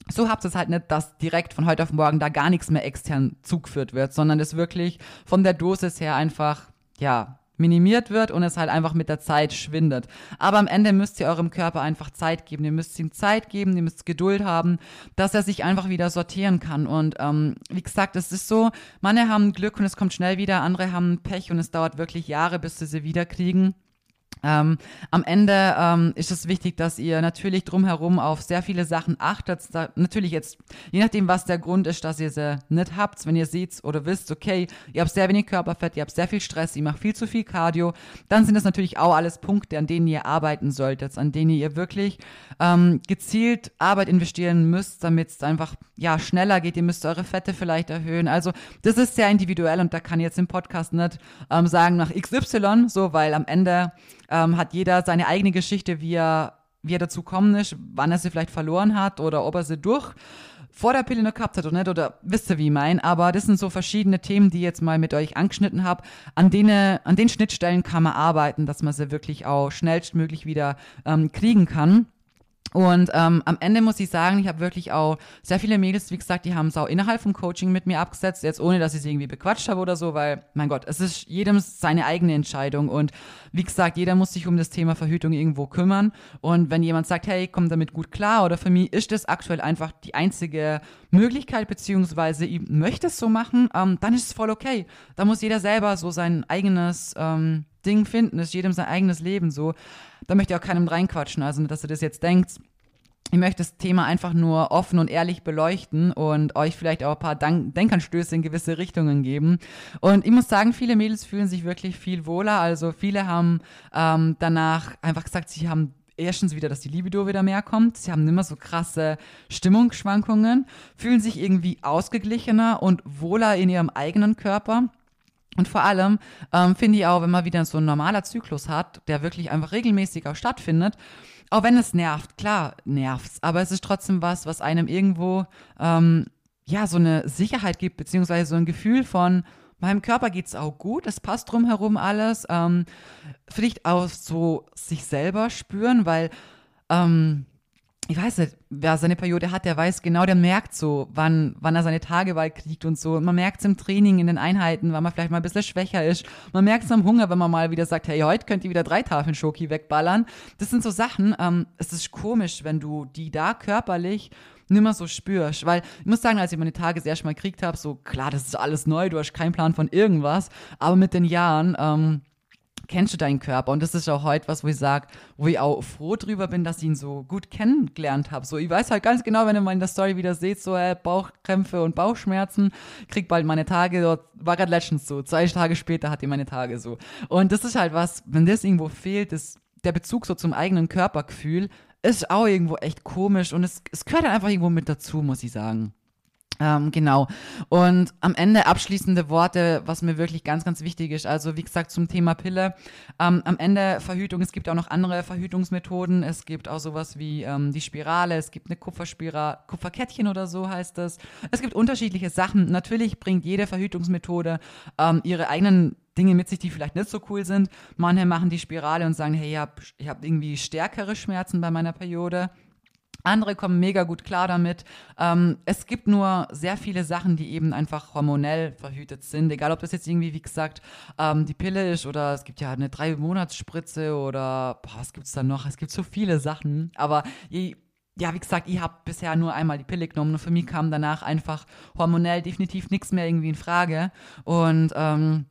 so habt ihr es halt nicht, dass direkt von heute auf morgen da gar nichts mehr extern zugeführt wird, sondern es wirklich von der Dosis her einfach ja, minimiert wird und es halt einfach mit der Zeit schwindet. Aber am Ende müsst ihr eurem Körper einfach Zeit geben. Ihr müsst ihm Zeit geben, ihr müsst Geduld haben, dass er sich einfach wieder sortieren kann. Und ähm, wie gesagt, es ist so, manche haben Glück und es kommt schnell wieder, andere haben Pech und es dauert wirklich Jahre, bis sie sie wieder kriegen. Ähm, am Ende ähm, ist es wichtig, dass ihr natürlich drumherum auf sehr viele Sachen achtet. Da, natürlich jetzt, je nachdem, was der Grund ist, dass ihr sie nicht habt, wenn ihr seht oder wisst, okay, ihr habt sehr wenig Körperfett, ihr habt sehr viel Stress, ihr macht viel zu viel Cardio, dann sind das natürlich auch alles Punkte, an denen ihr arbeiten solltet, an denen ihr wirklich ähm, gezielt Arbeit investieren müsst, damit es einfach ja schneller geht. Ihr müsst eure Fette vielleicht erhöhen. Also das ist sehr individuell und da kann ich jetzt im Podcast nicht ähm, sagen nach XY, so, weil am Ende ähm, hat jeder seine eigene Geschichte, wie er, wie er dazu kommen ist, wann er sie vielleicht verloren hat oder ob er sie durch vor der Pille noch gehabt hat oder nicht, oder wisst ihr, wie ich mein. Aber das sind so verschiedene Themen, die ich jetzt mal mit euch angeschnitten habe. An denen, an den Schnittstellen kann man arbeiten, dass man sie wirklich auch schnellstmöglich wieder ähm, kriegen kann. Und ähm, am Ende muss ich sagen, ich habe wirklich auch sehr viele Mädels, wie gesagt, die haben es auch innerhalb vom Coaching mit mir abgesetzt, jetzt ohne, dass ich sie irgendwie bequatscht habe oder so, weil, mein Gott, es ist jedem seine eigene Entscheidung. Und wie gesagt, jeder muss sich um das Thema Verhütung irgendwo kümmern. Und wenn jemand sagt, hey, komm damit gut klar, oder für mich ist das aktuell einfach die einzige Möglichkeit, beziehungsweise ich möchte es so machen, ähm, dann ist es voll okay. Da muss jeder selber so sein eigenes ähm, Ding finden, ist jedem sein eigenes Leben so. Da möchte ich auch keinem reinquatschen. Also, dass ihr das jetzt denkt, ich möchte das Thema einfach nur offen und ehrlich beleuchten und euch vielleicht auch ein paar Dank Denkanstöße in gewisse Richtungen geben. Und ich muss sagen, viele Mädels fühlen sich wirklich viel wohler. Also viele haben ähm, danach einfach gesagt, sie haben erstens wieder, dass die Libido wieder mehr kommt. Sie haben immer so krasse Stimmungsschwankungen, fühlen sich irgendwie ausgeglichener und wohler in ihrem eigenen Körper. Und vor allem ähm, finde ich auch, wenn man wieder so ein normaler Zyklus hat, der wirklich einfach regelmäßig auch stattfindet, auch wenn es nervt, klar nervt's, aber es ist trotzdem was, was einem irgendwo ähm, ja so eine Sicherheit gibt, beziehungsweise so ein Gefühl von, meinem Körper geht's auch gut, es passt drumherum alles. Ähm, vielleicht auch so sich selber spüren, weil ähm, ich weiß nicht, wer seine Periode hat, der weiß genau, der merkt so, wann, wann er seine Tagewahl kriegt und so. man merkt es im Training, in den Einheiten, weil man vielleicht mal ein bisschen schwächer ist. Man merkt es am Hunger, wenn man mal wieder sagt, hey, heute könnt ihr wieder drei Tafeln Schoki wegballern. Das sind so Sachen, ähm, es ist komisch, wenn du die da körperlich nimmer so spürst. Weil ich muss sagen, als ich meine Tage das erste Mal gekriegt habe, so klar, das ist alles neu, du hast keinen Plan von irgendwas, aber mit den Jahren, ähm, kennst du deinen Körper. Und das ist auch heute was, wo ich sage, wo ich auch froh drüber bin, dass ich ihn so gut kennengelernt habe. So, ich weiß halt ganz genau, wenn ihr mal in der Story wieder seht, so äh, Bauchkrämpfe und Bauchschmerzen, krieg bald meine Tage. Dort war gerade letztens so. Zwei Tage später hatte ich meine Tage so. Und das ist halt was, wenn das irgendwo fehlt, ist der Bezug so zum eigenen Körpergefühl, ist auch irgendwo echt komisch und es, es gehört einfach irgendwo mit dazu, muss ich sagen. Ähm, genau. Und am Ende abschließende Worte, was mir wirklich ganz, ganz wichtig ist. Also wie gesagt zum Thema Pille. Ähm, am Ende Verhütung. Es gibt auch noch andere Verhütungsmethoden. Es gibt auch sowas wie ähm, die Spirale. Es gibt eine Kupferspirale, Kupferkettchen oder so heißt das. Es gibt unterschiedliche Sachen. Natürlich bringt jede Verhütungsmethode ähm, ihre eigenen Dinge mit sich, die vielleicht nicht so cool sind. Manche machen die Spirale und sagen, hey, ich habe hab irgendwie stärkere Schmerzen bei meiner Periode. Andere kommen mega gut klar damit. Ähm, es gibt nur sehr viele Sachen, die eben einfach hormonell verhütet sind. Egal, ob das jetzt irgendwie, wie gesagt, ähm, die Pille ist oder es gibt ja eine Drei-Monats-Spritze oder boah, was gibt es da noch? Es gibt so viele Sachen. Aber je, ja, wie gesagt, ich habe bisher nur einmal die Pille genommen und für mich kam danach einfach hormonell definitiv nichts mehr irgendwie in Frage. Und ähm,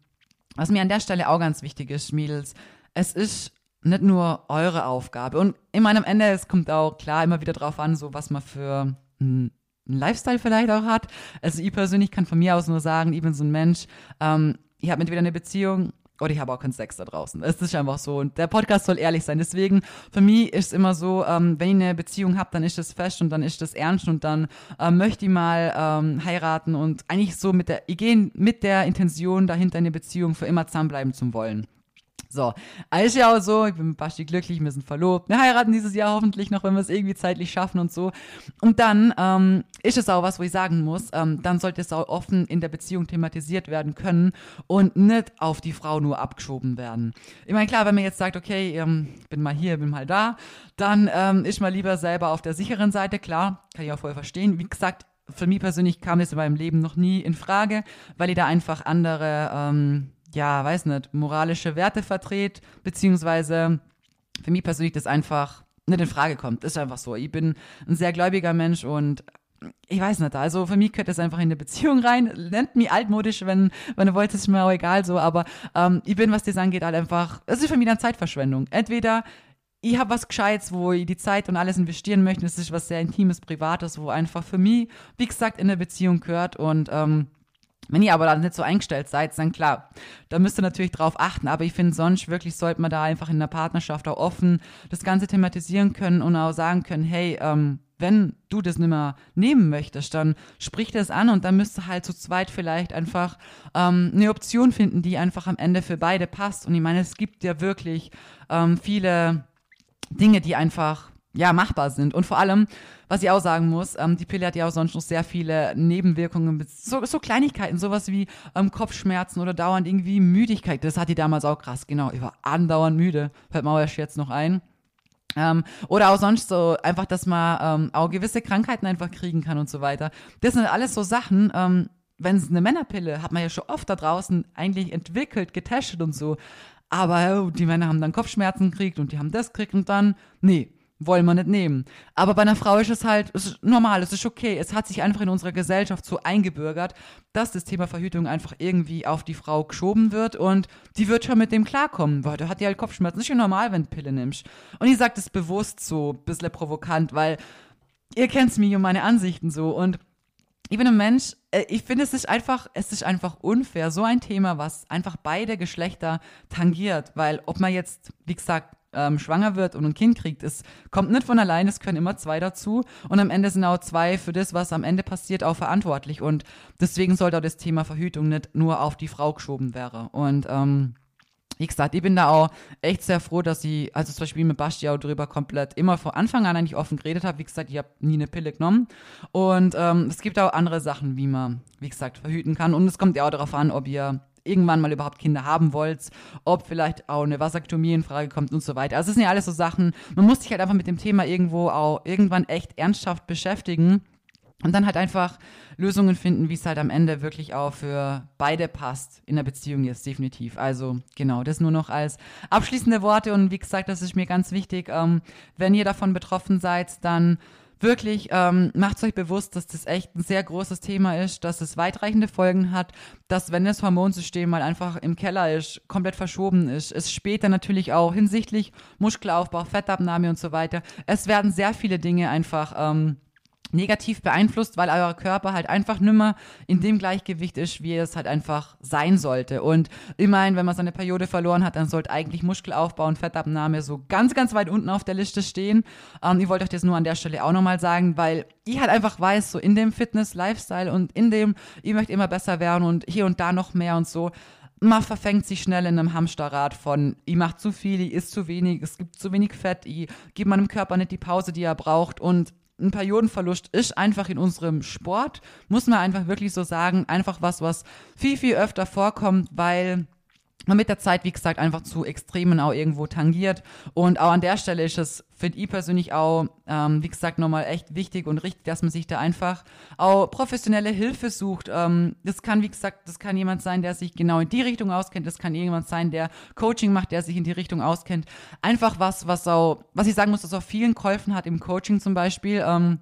was mir an der Stelle auch ganz wichtig ist, Mädels, es ist nicht nur eure Aufgabe. Und ich meine, am Ende, es kommt auch klar immer wieder drauf an, so was man für einen Lifestyle vielleicht auch hat. Also ich persönlich kann von mir aus nur sagen, ich bin so ein Mensch, ähm, ich habe entweder eine Beziehung oder ich habe auch keinen Sex da draußen. Es ist einfach so. Und der Podcast soll ehrlich sein. Deswegen, für mich ist es immer so, ähm, wenn ich eine Beziehung habe, dann ist das fest und dann ist das ernst und dann ähm, möchte ich mal ähm, heiraten und eigentlich so mit der, ich gehe mit der Intention dahinter eine Beziehung für immer zusammenbleiben zu wollen. So, ist ja auch so, ich bin mit Basti glücklich, wir sind verlobt. Wir heiraten dieses Jahr hoffentlich noch, wenn wir es irgendwie zeitlich schaffen und so. Und dann ähm, ist es auch was, wo ich sagen muss, ähm, dann sollte es auch offen in der Beziehung thematisiert werden können und nicht auf die Frau nur abgeschoben werden. Ich meine, klar, wenn man jetzt sagt, okay, ähm, bin mal hier, bin mal da, dann ähm, ist man lieber selber auf der sicheren Seite, klar, kann ich auch voll verstehen. Wie gesagt, für mich persönlich kam das in meinem Leben noch nie in Frage, weil ich da einfach andere ähm, ja, weiß nicht, moralische Werte vertrete, beziehungsweise für mich persönlich das einfach nicht in Frage kommt. Ist einfach so. Ich bin ein sehr gläubiger Mensch und ich weiß nicht, also für mich gehört das einfach in eine Beziehung rein. Nennt mich altmodisch, wenn, wenn du wolltest, ist mir auch egal so, aber ähm, ich bin, was das angeht, halt einfach, es ist für mich dann Zeitverschwendung. Entweder ich habe was Gescheites, wo ich die Zeit und alles investieren möchte, das ist was sehr Intimes, Privates, wo einfach für mich, wie gesagt, in eine Beziehung gehört und ähm, wenn ihr aber da nicht so eingestellt seid, dann klar, da müsst ihr natürlich drauf achten. Aber ich finde, sonst wirklich sollte man da einfach in der Partnerschaft auch offen das Ganze thematisieren können und auch sagen können, hey, ähm, wenn du das nicht mehr nehmen möchtest, dann sprich das an und dann müsst ihr halt zu zweit vielleicht einfach ähm, eine Option finden, die einfach am Ende für beide passt. Und ich meine, es gibt ja wirklich ähm, viele Dinge, die einfach ja, machbar sind. Und vor allem, was ich auch sagen muss, ähm, die Pille hat ja auch sonst noch sehr viele Nebenwirkungen, so, so Kleinigkeiten, sowas wie ähm, Kopfschmerzen oder dauernd irgendwie Müdigkeit. Das hat die damals auch krass, genau. Ich war andauernd müde. Fällt mir auch erst jetzt noch ein. Ähm, oder auch sonst so einfach, dass man ähm, auch gewisse Krankheiten einfach kriegen kann und so weiter. Das sind alles so Sachen, ähm, wenn es eine Männerpille, hat man ja schon oft da draußen eigentlich entwickelt, getestet und so. Aber oh, die Männer haben dann Kopfschmerzen gekriegt und die haben das gekriegt und dann, nee, wollen wir nicht nehmen. Aber bei einer Frau ist es halt ist normal, es ist okay. Es hat sich einfach in unserer Gesellschaft so eingebürgert, dass das Thema Verhütung einfach irgendwie auf die Frau geschoben wird und die wird schon mit dem klarkommen, weil da hat die halt Kopfschmerzen. Ist ja normal, wenn du Pille nimmst. Und ich sage das bewusst so ein bisschen provokant, weil ihr kennt mich und meine Ansichten so und ich bin ein Mensch, äh, ich finde, es ist einfach, es ist einfach unfair, so ein Thema, was einfach beide Geschlechter tangiert, weil ob man jetzt, wie gesagt, ähm, schwanger wird und ein Kind kriegt, es kommt nicht von allein, es können immer zwei dazu und am Ende sind auch zwei für das, was am Ende passiert, auch verantwortlich und deswegen sollte auch das Thema Verhütung nicht nur auf die Frau geschoben werden und ähm, wie gesagt, ich bin da auch echt sehr froh, dass ich, also zum Beispiel mit Basti auch drüber komplett immer von Anfang an eigentlich offen geredet habe. Wie gesagt, ich habe nie eine Pille genommen. Und ähm, es gibt auch andere Sachen, wie man, wie gesagt, verhüten kann. Und es kommt ja auch darauf an, ob ihr irgendwann mal überhaupt Kinder haben wollt, ob vielleicht auch eine Vasektomie in Frage kommt und so weiter. Also es sind ja alles so Sachen, man muss sich halt einfach mit dem Thema irgendwo auch irgendwann echt ernsthaft beschäftigen. Und dann halt einfach Lösungen finden, wie es halt am Ende wirklich auch für beide passt in der Beziehung jetzt definitiv. Also genau, das nur noch als abschließende Worte und wie gesagt, das ist mir ganz wichtig. Ähm, wenn ihr davon betroffen seid, dann wirklich ähm, macht euch bewusst, dass das echt ein sehr großes Thema ist, dass es weitreichende Folgen hat, dass wenn das Hormonsystem mal einfach im Keller ist, komplett verschoben ist, es später natürlich auch hinsichtlich Muskelaufbau, Fettabnahme und so weiter, es werden sehr viele Dinge einfach ähm, negativ beeinflusst, weil euer Körper halt einfach nimmer in dem Gleichgewicht ist, wie es halt einfach sein sollte. Und immerhin, wenn man seine Periode verloren hat, dann sollte eigentlich Muskelaufbau und Fettabnahme so ganz, ganz weit unten auf der Liste stehen. Ähm, ich wollte euch das nur an der Stelle auch nochmal sagen, weil ich halt einfach weiß, so in dem Fitness-Lifestyle und in dem, ich möchte immer besser werden und hier und da noch mehr und so, man verfängt sich schnell in einem Hamsterrad von, ich mache zu viel, ich isst zu wenig, es gibt zu wenig Fett, ich gebe meinem Körper nicht die Pause, die er braucht und ein Periodenverlust ist einfach in unserem Sport, muss man einfach wirklich so sagen, einfach was, was viel, viel öfter vorkommt, weil man mit der Zeit, wie gesagt, einfach zu Extremen auch irgendwo tangiert. Und auch an der Stelle ist es, finde ich persönlich auch, ähm, wie gesagt, nochmal echt wichtig und richtig, dass man sich da einfach auch professionelle Hilfe sucht. Ähm, das kann, wie gesagt, das kann jemand sein, der sich genau in die Richtung auskennt. Das kann jemand sein, der Coaching macht, der sich in die Richtung auskennt. Einfach was, was auch, was ich sagen muss, dass auch vielen geholfen hat im Coaching zum Beispiel, ähm,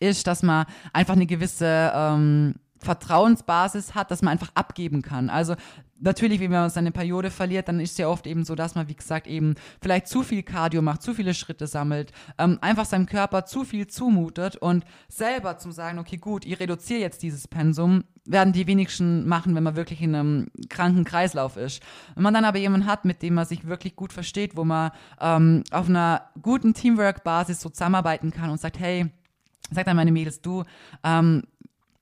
ist, dass man einfach eine gewisse ähm, Vertrauensbasis hat, dass man einfach abgeben kann. Also natürlich, wenn man seine Periode verliert, dann ist es ja oft eben so, dass man, wie gesagt, eben vielleicht zu viel Cardio macht, zu viele Schritte sammelt, ähm, einfach seinem Körper zu viel zumutet und selber zum sagen, okay, gut, ich reduziere jetzt dieses Pensum, werden die wenigsten machen, wenn man wirklich in einem kranken Kreislauf ist. Wenn man dann aber jemanden hat, mit dem man sich wirklich gut versteht, wo man ähm, auf einer guten Teamwork-Basis so zusammenarbeiten kann und sagt, hey, sagt dann meine Mädels, du, ähm,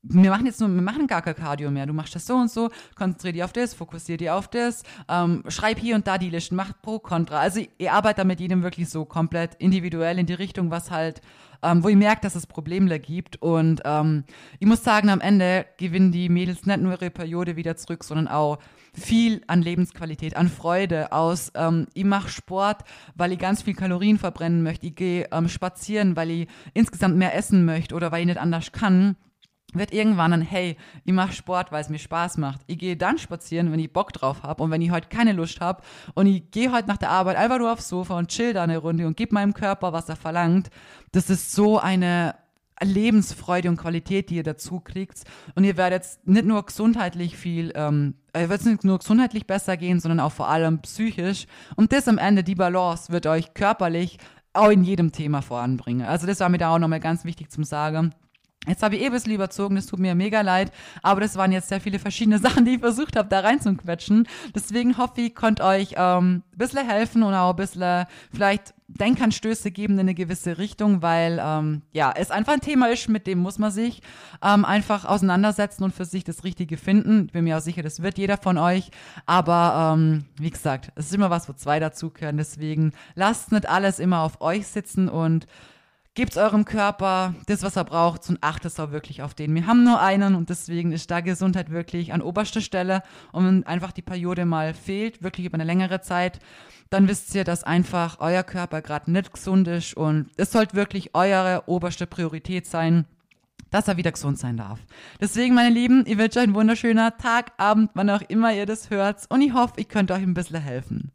wir machen jetzt nur, wir machen gar kein Cardio mehr. Du machst das so und so, konzentrier dich auf das, fokussier dich auf das, ähm, schreib hier und da die Listen, mach Pro, Contra. Also ihr arbeitet mit jedem wirklich so komplett individuell in die Richtung, was halt, ähm, wo ihr merkt, dass es Probleme gibt. Und ähm, ich muss sagen, am Ende gewinnen die Mädels nicht nur ihre Periode wieder zurück, sondern auch viel an Lebensqualität, an Freude aus. Ähm, ich mache Sport, weil ich ganz viel Kalorien verbrennen möchte. Ich gehe ähm, spazieren, weil ich insgesamt mehr essen möchte oder weil ich nicht anders kann wird irgendwann ein, hey, ich mache Sport, weil es mir Spaß macht. Ich gehe dann spazieren, wenn ich Bock drauf habe und wenn ich heute keine Lust habe und ich gehe heute nach der Arbeit einfach nur aufs Sofa und chill da eine Runde und gebe meinem Körper, was er verlangt. Das ist so eine Lebensfreude und Qualität, die ihr dazu kriegt. Und ihr werdet nicht nur gesundheitlich viel, ähm, ihr werdet nicht nur gesundheitlich besser gehen, sondern auch vor allem psychisch. Und das am Ende, die Balance, wird euch körperlich auch in jedem Thema voranbringen. Also das war mir da auch nochmal ganz wichtig zum Sagen. Jetzt habe ich eh ein bisschen überzogen, das tut mir mega leid, aber das waren jetzt sehr viele verschiedene <laughs> Sachen, die ich versucht habe, da reinzuquetschen. Deswegen hoffe ich, konnte euch ähm, ein bisschen helfen und auch ein bisschen vielleicht Denkanstöße geben in eine gewisse Richtung, weil ähm, ja, es einfach ein Thema ist, mit dem muss man sich ähm, einfach auseinandersetzen und für sich das Richtige finden. Ich bin mir auch sicher, das wird jeder von euch. Aber ähm, wie gesagt, es ist immer was, wo zwei dazugehören. Deswegen lasst nicht alles immer auf euch sitzen und Gebt eurem Körper das, was er braucht und achtet auch wirklich auf den. Wir haben nur einen und deswegen ist da Gesundheit wirklich an oberster Stelle. Und wenn einfach die Periode mal fehlt, wirklich über eine längere Zeit, dann wisst ihr, dass einfach euer Körper gerade nicht gesund ist und es sollte wirklich eure oberste Priorität sein, dass er wieder gesund sein darf. Deswegen, meine Lieben, ich wünsche euch einen wunderschönen Tag, Abend, wann auch immer ihr das hört und ich hoffe, ich könnte euch ein bisschen helfen.